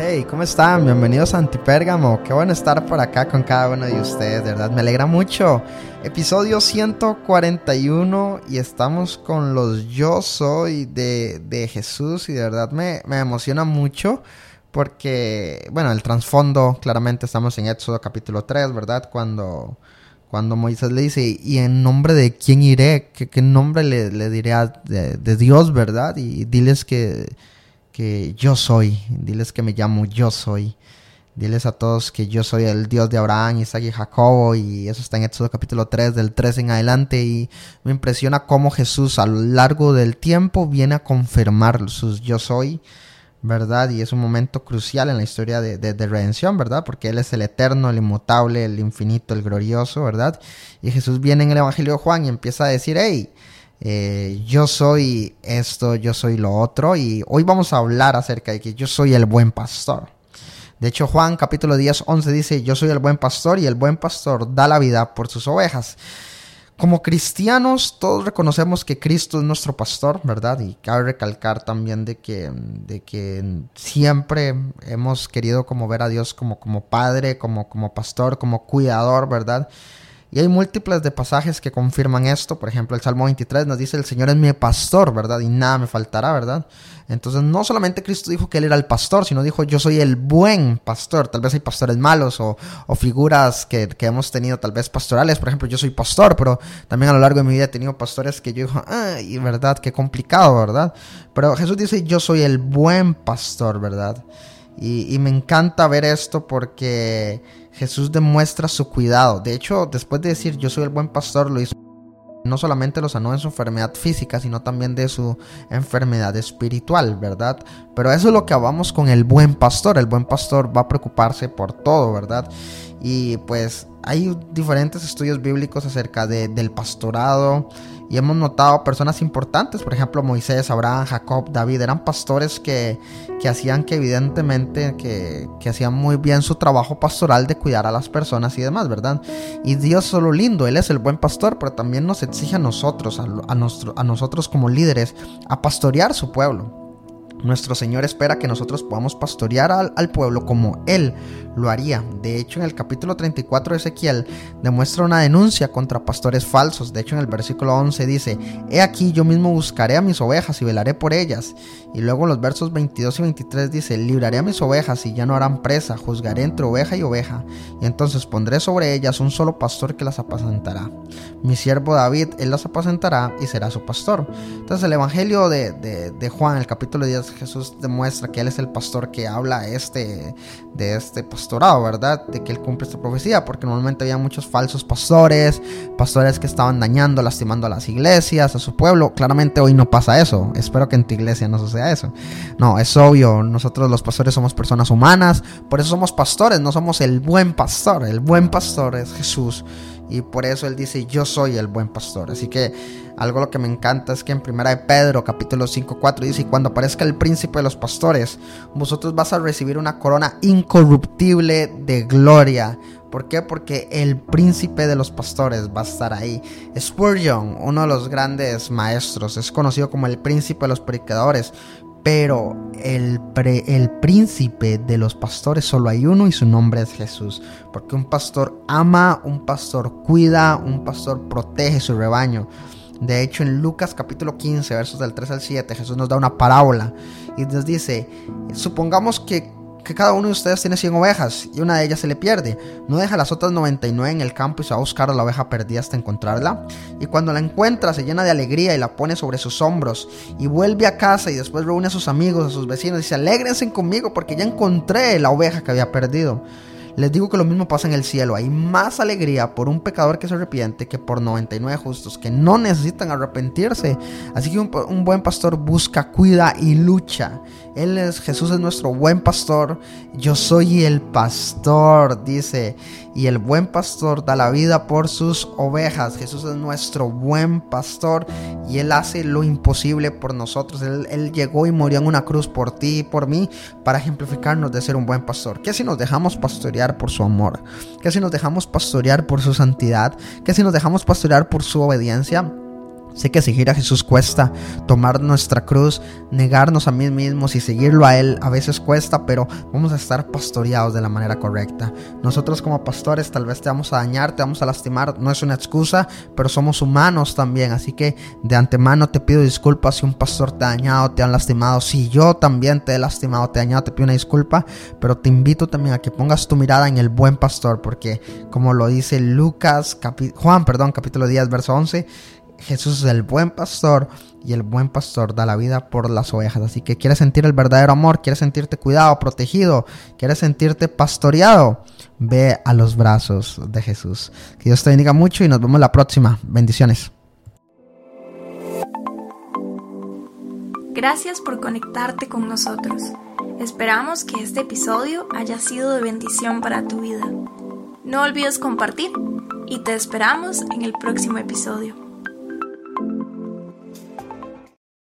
Hey, ¿cómo están? Bienvenidos a Antipérgamo. Qué bueno estar por acá con cada uno de ustedes, de verdad. Me alegra mucho. Episodio 141 y estamos con los yo soy de, Jesús y de verdad me, me emociona mucho porque, bueno, el trasfondo, claramente estamos en Éxodo capítulo 3, ¿verdad? Cuando, cuando Moisés le dice, ¿y en nombre de quién iré? ¿Qué, nombre le, diré de, de Dios, verdad? Y diles que que yo soy, diles que me llamo yo soy. Diles a todos que yo soy el Dios de Abraham, Isaac y Jacobo y eso está en Éxodo capítulo 3 del 3 en adelante y me impresiona cómo Jesús a lo largo del tiempo viene a confirmar sus yo soy, ¿verdad? Y es un momento crucial en la historia de, de, de, redención, ¿verdad? Porque Él es el eterno, el inmutable, el infinito, el glorioso, ¿verdad? Y Jesús viene en el Evangelio de Juan y empieza a decir, hey, eh, yo soy esto, yo soy lo otro y hoy vamos a hablar acerca de que yo soy el buen pastor. De hecho, Juan capítulo 10, 11 dice, yo soy el buen pastor y el buen pastor da la vida por sus ovejas. Como cristianos, todos reconocemos que Cristo es nuestro pastor, ¿verdad? Y cabe recalcar también de que, de que siempre hemos querido como ver a Dios como, como padre, como, como pastor, como cuidador, ¿verdad? Y hay múltiples de pasajes que confirman esto. Por ejemplo, el Salmo 23 nos dice, el Señor es mi pastor, ¿verdad? Y nada me faltará, ¿verdad? Entonces, no solamente Cristo dijo que Él era el pastor, sino dijo, yo soy el buen pastor. Tal vez hay pastores malos o, figuras que, hemos tenido, tal vez pastorales. Por ejemplo, yo soy pastor, pero también a lo largo de mi vida he tenido pastores que yo digo, ay, ¿verdad? Qué complicado, ¿verdad? Pero Jesús dice, yo soy el buen pastor, ¿verdad? Y me encanta ver esto porque Jesús demuestra su cuidado. De hecho, después de decir yo soy el buen pastor, lo hizo. No solamente lo sanó en su enfermedad física, sino también de su enfermedad espiritual, ¿verdad? Pero eso es lo que hablamos con el buen pastor. El buen pastor va a preocuparse por todo, ¿verdad? Y pues hay diferentes estudios bíblicos acerca del pastorado y hemos notado personas importantes, por ejemplo Moisés, Abraham, Jacob, David, eran pastores que, hacían que evidentemente que, hacían muy bien su trabajo pastoral de cuidar a las personas y demás, ¿verdad? Y Dios es lo lindo, Él es el buen pastor, pero también nos exige a nosotros, a, a nosotros como líderes, a pastorear su pueblo. Nuestro Señor espera que nosotros podamos pastorear al, pueblo como Él lo haría. De hecho, en el capítulo 34 de Ezequiel demuestra una denuncia contra pastores falsos. De hecho, en el versículo 11 dice, He aquí yo mismo buscaré a mis ovejas y velaré por ellas. Y luego en los versos 22 y 23 dice, Libraré a mis ovejas y ya no harán presa, juzgaré entre oveja y oveja. Y entonces pondré sobre ellas un solo pastor que las apacentará. Mi siervo David, él las apacentará y será su pastor. Entonces el Evangelio de, de Juan, el capítulo 10, Jesús demuestra que Él es el pastor que habla este, de este pastorado, ¿verdad? De que Él cumple esta profecía, porque normalmente había muchos falsos pastores, pastores que estaban dañando, lastimando a las iglesias, a su pueblo. Claramente hoy no pasa eso. Espero que en tu iglesia no suceda eso. No, es obvio, nosotros los pastores somos personas humanas, por eso somos pastores, no somos el buen pastor. El buen pastor es Jesús. Y por eso Él dice, yo soy el buen pastor. Así que algo lo que me encanta es que en primera de Pedro capítulo 5, 4 dice, cuando aparezca el príncipe de los pastores, vosotros vas a recibir una corona incorruptible de gloria. ¿Por qué? Porque el príncipe de los pastores va a estar ahí. Spurgeon, uno de los grandes maestros, es conocido como el príncipe de los predicadores. Pero el, el príncipe de los pastores solo hay uno y su nombre es Jesús. Porque un pastor ama, un pastor cuida, un pastor protege su rebaño. De hecho, en Lucas capítulo 15, versos del 3 al 7, Jesús nos da una parábola y nos dice, supongamos que, cada uno de ustedes tiene 100 ovejas y una de ellas se le pierde. No deja las otras 99 en el campo y se va a buscar a la oveja perdida hasta encontrarla. Y cuando la encuentra se llena de alegría y la pone sobre sus hombros y vuelve a casa y después reúne a sus amigos, a sus vecinos y dice, alégrense conmigo porque ya encontré la oveja que había perdido. Les digo que lo mismo pasa en el cielo. Hay más alegría por un pecador que se arrepiente que por 99 justos que no necesitan arrepentirse. Así que un, buen pastor busca, cuida y lucha. Él es, Jesús es nuestro buen pastor. Yo soy el pastor, dice. Y el buen pastor da la vida por sus ovejas. Jesús es nuestro buen pastor y Él hace lo imposible por nosotros. Él, él llegó y murió en una cruz por ti y por mí para ejemplificarnos de ser un buen pastor. ¿Qué si nos dejamos pastorear por su amor? ¿Qué si nos dejamos pastorear por su santidad? ¿Qué si nos dejamos pastorear por su obediencia? Sé que seguir a Jesús cuesta, tomar nuestra cruz, negarnos a mí mismos y seguirlo a Él a veces cuesta, pero vamos a estar pastoreados de la manera correcta. Nosotros como pastores tal vez te vamos a dañar, te vamos a lastimar, no es una excusa, pero somos humanos también, así que de antemano te pido disculpas si un pastor te ha dañado, te han lastimado, si yo también te he lastimado, te he dañado, te pido una disculpa, pero te invito también a que pongas tu mirada en el buen pastor, porque como lo dice Lucas, Juan, perdón, capítulo 10, verso 11, Jesús es el buen pastor y el buen pastor da la vida por las ovejas. Así que quieres sentir el verdadero amor, quieres sentirte cuidado, protegido, quieres sentirte pastoreado, ve a los brazos de Jesús. Que Dios te bendiga mucho y nos vemos la próxima. Bendiciones. Gracias por conectarte con nosotros. Esperamos que este episodio haya sido de bendición para tu vida. No olvides compartir y te esperamos en el próximo episodio.